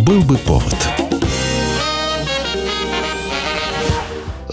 Был бы повод.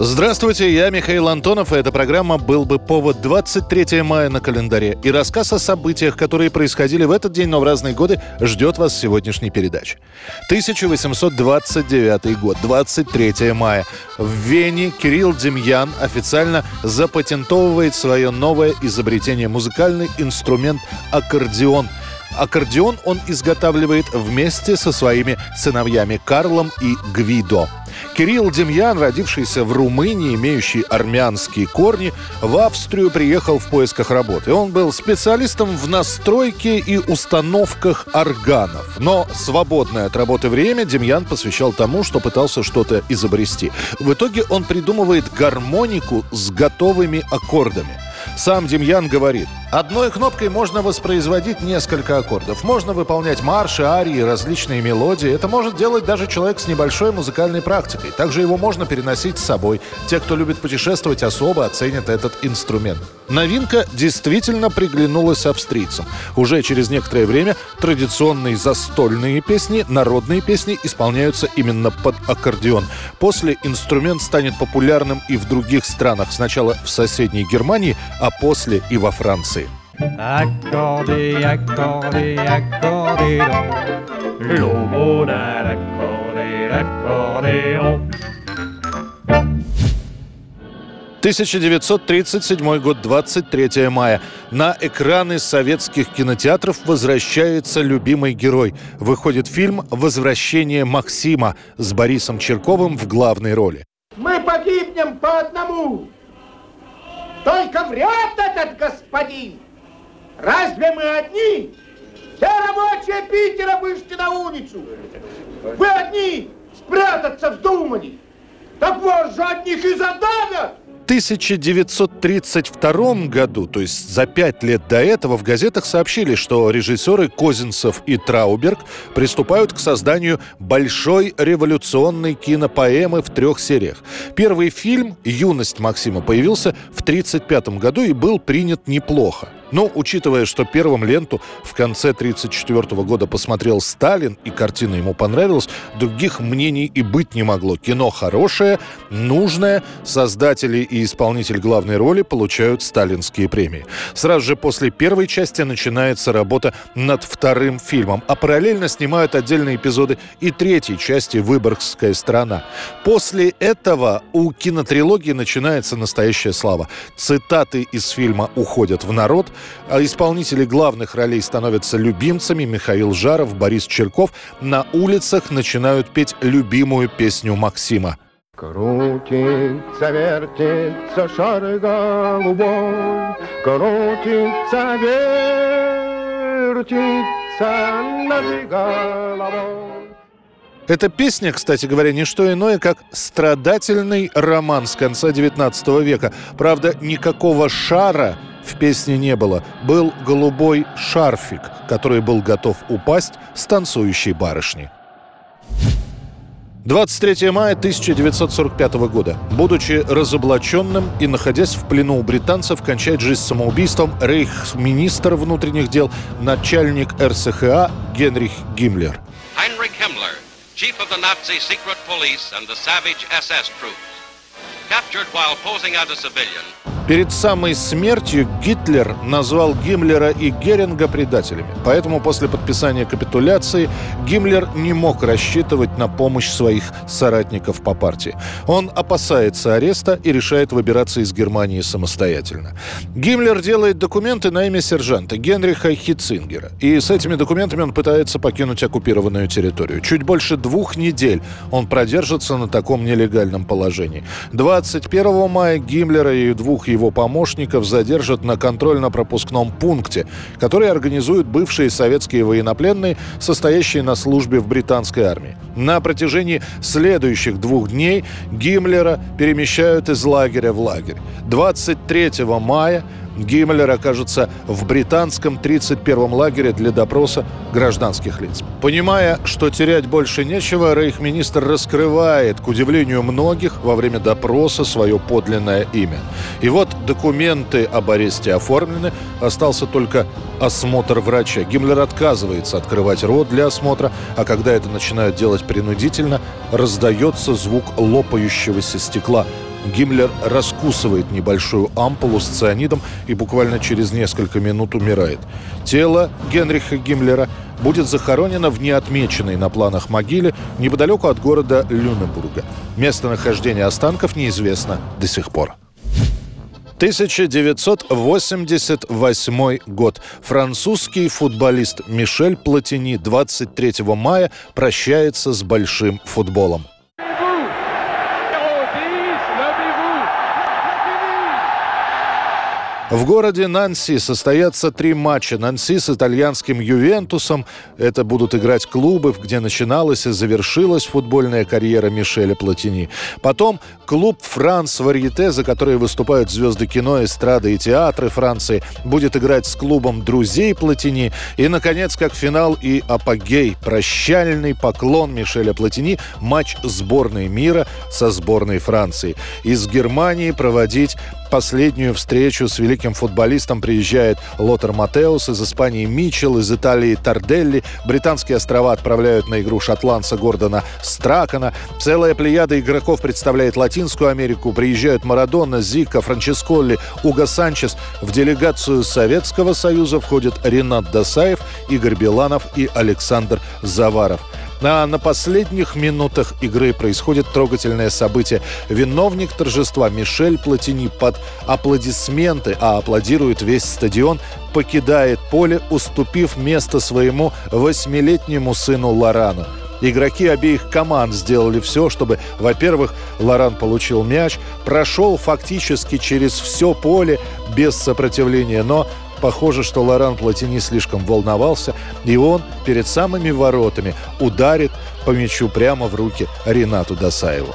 Здравствуйте, я Михаил Антонов, и эта программа «Был бы повод» 23 мая на календаре. И рассказ о событиях, которые происходили в этот день, но в разные годы, ждет вас в сегодняшней передаче. 1829 год, 23 мая. В Вене Кирилл Демьян официально запатентовывает свое новое изобретение – музыкальный инструмент аккордеон – Аккордеон он изготавливает вместе со своими сыновьями Карлом и Гвидо. Кирилл Демьян, родившийся в Румынии, имеющий армянские корни, в Австрию приехал в поисках работы. Он был специалистом в настройке и установках органов. Но свободное от работы время Демьян посвящал тому, что пытался что-то изобрести. В итоге он придумывает гармонику с готовыми аккордами – сам Демьян говорит, одной кнопкой можно воспроизводить несколько аккордов. Можно выполнять марши, арии, различные мелодии. Это может делать даже человек с небольшой музыкальной практикой. Также его можно переносить с собой. Те, кто любит путешествовать, особо оценят этот инструмент. Новинка действительно приглянулась австрийцам. Уже через некоторое время традиционные застольные песни, народные песни исполняются именно под аккордеон. После инструмент станет популярным и в других странах. Сначала в соседней Германии, а после и во Франции. Аккордеон. 1937 год, 23 мая. На экраны советских кинотеатров возвращается любимый герой. Выходит фильм «Возвращение Максима» с Борисом Черковым в главной роли. Мы погибнем по одному. Только врет этот господин. Разве мы одни? Все рабочие Питера вышли на улицу. Вы одни спрятаться вздумали. Так вот же от них и задавят. 1932 году, то есть за пять лет до этого, в газетах сообщили, что режиссеры Козинцев и Трауберг приступают к созданию большой революционной кинопоэмы в трех сериях. Первый фильм «Юность Максима» появился в 1935 году и был принят неплохо. Но, учитывая, что первым ленту в конце 1934 года посмотрел Сталин, и картина ему понравилась, других мнений и быть не могло. Кино хорошее, нужное, создатели и исполнитель главной роли получают сталинские премии. Сразу же после первой части начинается работа над вторым фильмом, а параллельно снимают отдельные эпизоды и третьей части «Выборгская страна». После этого у кинотрилогии начинается настоящая слава. Цитаты из фильма уходят в народ, исполнители главных ролей становятся любимцами. Михаил Жаров, Борис Черков на улицах начинают петь любимую песню Максима. Крутится, вертится шар голубой, Крутится, вертится над головой. Эта песня, кстати говоря, не что иное, как страдательный роман с конца 19 века. Правда, никакого шара в песне не было. Был голубой шарфик, который был готов упасть с танцующей барышни. 23 мая 1945 года. Будучи разоблаченным и находясь в плену у британцев, кончает жизнь самоубийством рейхсминистр внутренних дел, начальник РСХА Генрих Гиммлер. Chief of the Nazi secret police and the savage SS troops, captured while posing as a civilian, Перед самой смертью Гитлер назвал Гиммлера и Геринга предателями. Поэтому после подписания капитуляции Гиммлер не мог рассчитывать на помощь своих соратников по партии. Он опасается ареста и решает выбираться из Германии самостоятельно. Гиммлер делает документы на имя сержанта Генриха Хитцингера. И с этими документами он пытается покинуть оккупированную территорию. Чуть больше двух недель он продержится на таком нелегальном положении. 21 мая Гиммлера и двух его его помощников задержат на контрольно-пропускном пункте, который организуют бывшие советские военнопленные, состоящие на службе в британской армии. На протяжении следующих двух дней Гиммлера перемещают из лагеря в лагерь. 23 мая Гиммлер окажется в британском 31-м лагере для допроса гражданских лиц. Понимая, что терять больше нечего, рейхминистр раскрывает, к удивлению многих, во время допроса свое подлинное имя. И вот документы об аресте оформлены, остался только осмотр врача. Гиммлер отказывается открывать рот для осмотра, а когда это начинают делать принудительно, раздается звук лопающегося стекла. Гиммлер раскусывает небольшую ампулу с цианидом и буквально через несколько минут умирает. Тело Генриха Гиммлера будет захоронено в неотмеченной на планах могиле неподалеку от города Люнебурга. Местонахождение останков неизвестно до сих пор. 1988 год. Французский футболист Мишель Платини 23 мая прощается с большим футболом. В городе Нанси состоятся три матча. Нанси с итальянским Ювентусом. Это будут играть клубы, где начиналась и завершилась футбольная карьера Мишеля Платини. Потом клуб «Франс Варьете», за который выступают звезды кино, эстрады и театры Франции, будет играть с клубом друзей Платини. И, наконец, как финал и апогей, прощальный поклон Мишеля Платини, матч сборной мира со сборной Франции. Из Германии проводить последнюю встречу с великим футболистом приезжает Лотер Матеус, из Испании Мичел, из Италии Тарделли. Британские острова отправляют на игру шотландца Гордона Стракана. Целая плеяда игроков представляет Латинскую Америку. Приезжают Марадона, Зика, Франческолли, Уго Санчес. В делегацию Советского Союза входят Ренат Досаев, Игорь Беланов и Александр Заваров. А на последних минутах игры происходит трогательное событие. Виновник торжества Мишель Платини под аплодисменты, а аплодирует весь стадион, покидает поле, уступив место своему восьмилетнему сыну Лорану. Игроки обеих команд сделали все, чтобы, во-первых, Лоран получил мяч, прошел фактически через все поле без сопротивления, но Похоже, что Лоран Платини слишком волновался, и он перед самыми воротами ударит по мячу прямо в руки Ренату Досаеву.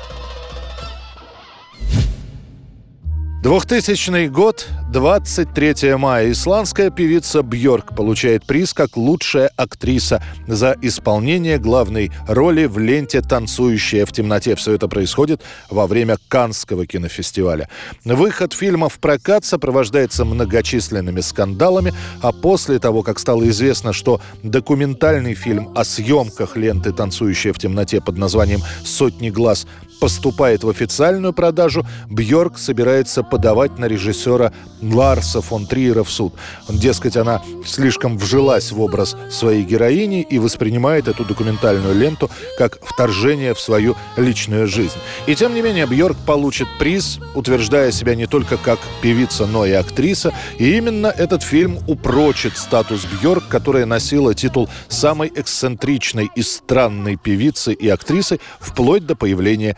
2000 год, 23 мая. Исландская певица Бьорк получает приз как лучшая актриса за исполнение главной роли в ленте «Танцующая в темноте». Все это происходит во время Канского кинофестиваля. Выход фильма в прокат сопровождается многочисленными скандалами, а после того, как стало известно, что документальный фильм о съемках ленты «Танцующая в темноте» под названием «Сотни глаз» поступает в официальную продажу, Бьорк собирается подавать на режиссера Ларса фон Триера в суд. Дескать, она слишком вжилась в образ своей героини и воспринимает эту документальную ленту как вторжение в свою личную жизнь. И тем не менее Бьорк получит приз, утверждая себя не только как певица, но и актриса. И именно этот фильм упрочит статус Бьорк, которая носила титул самой эксцентричной и странной певицы и актрисы вплоть до появления